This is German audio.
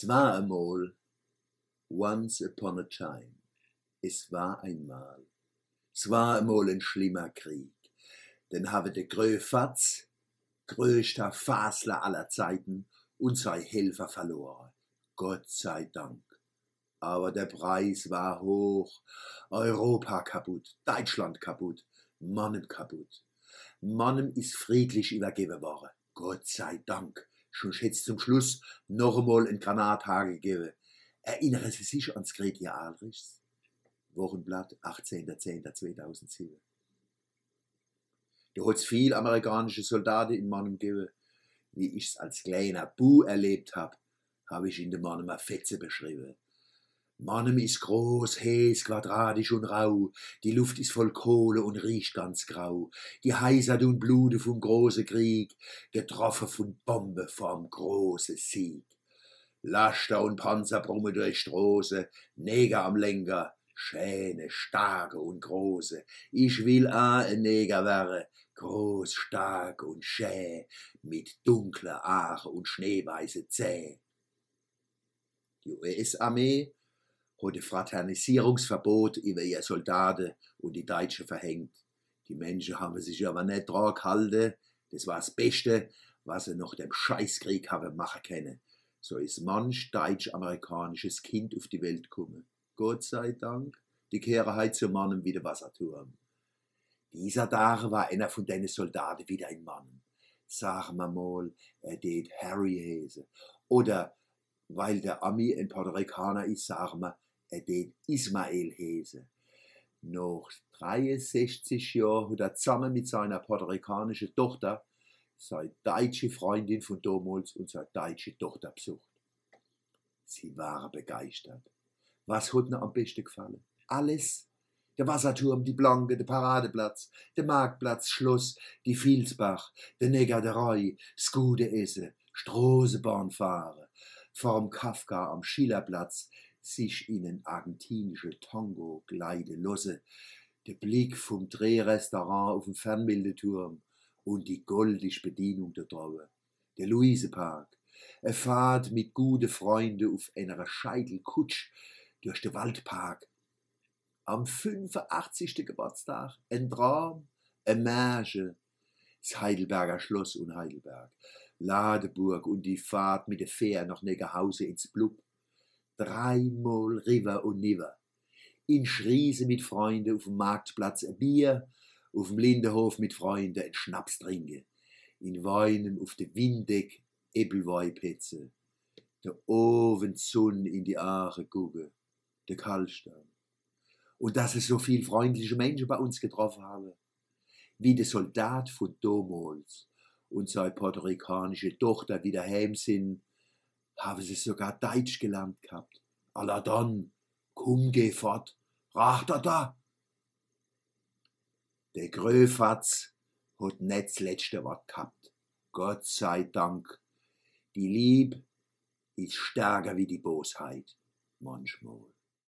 Es war einmal, once upon a time, es war einmal, es war einmal ein schlimmer Krieg. Den habe der Gröfatz, größter Fasler aller Zeiten, und sei Helfer verloren. Gott sei Dank. Aber der Preis war hoch. Europa kaputt, Deutschland kaputt, Mannem kaputt. Mannem ist friedlich übergeben worden. Gott sei Dank schon jetzt zum Schluss noch einmal ein Granathage gegeben. Erinnere Sie sich ans Gretje Alrichs? Wochenblatt, 18.10.2007. Da hat's viel amerikanische Soldaten in Mannem gegeben. Wie ich's als kleiner Bu erlebt hab, habe ich in dem Mannem eine Fetze beschrieben. Mannem ist groß, heiß, quadratisch und rau, die Luft ist voll Kohle und riecht ganz grau. Die Heisert und Blute vom großen Krieg, getroffen von Bombe vom großen Sieg. Laster und Panzer brummen durch Straße, Neger am Lenker, Schäne, starke und große. Ich will a ein Neger wäre, groß, stark und schä, mit dunkler Aare und schneeweiße Zäh. Die US-Armee hat Fraternisierungsverbot über ihr Soldaten und die Deutschen verhängt. Die Menschen haben sich aber nicht dran gehalten. Das war das Beste, was sie nach dem Scheißkrieg haben machen können. So ist manch deutsch-amerikanisches Kind auf die Welt gekommen. Gott sei Dank, die kehren heute zum Mann wie der Wasserturm. Dieser Tag war einer von deinen Soldaten wieder ein Mann. Sagen wir mal, er tät Harry Hese. Oder, weil der Ami ein Puerto Ricaner ist, sagen wir, er tät Ismael Hese. Nach 63 Jahren hat er zusammen mit seiner puerto-ricanischen Tochter seine deutsche Freundin von damals und seine deutsche Tochter besucht. Sie waren begeistert. Was hat ihnen am besten gefallen? Alles. Der Wasserturm, die Blanke, der Paradeplatz, der Marktplatz, Schloss, die Vilsbach, der Negaderei, das gute Essen, Straßenbahn fahren, vorm Kafka am Schillerplatz, sich in ein argentinische Tango gleiten lassen, der Blick vom Drehrestaurant auf den Fernmeldeturm und die goldige Bedienung der Traube, der Luisepark, eine Fahrt mit guten Freunden auf einer Scheitelkutsch durch den Waldpark. Am 85. Geburtstag ein Traum, ein Märchen, das Heidelberger Schloss und Heidelberg, Ladeburg und die Fahrt mit der Fähre nach Negerhause ins Blub dreimal River und Niver. In Schriese mit Freunden auf dem Marktplatz ein Bier, auf dem Lindenhof mit Freunden ein Schnaps trinken. In Weinen auf der Windeck Ebbelweipetze. Der Oven Sonn in die Aare gucke, der Kaltstern. Und dass es so viel freundliche Menschen bei uns getroffen haben. Wie der Soldat von damals und seine puerto-ricanische Tochter wieder heim sind haben sie sogar Deutsch gelernt gehabt. Alla dann, komm, geh fort, rach da da. Der Gröfatz hat nicht das letzte Wort gehabt. Gott sei Dank. Die Lieb ist stärker wie die Bosheit, manchmal.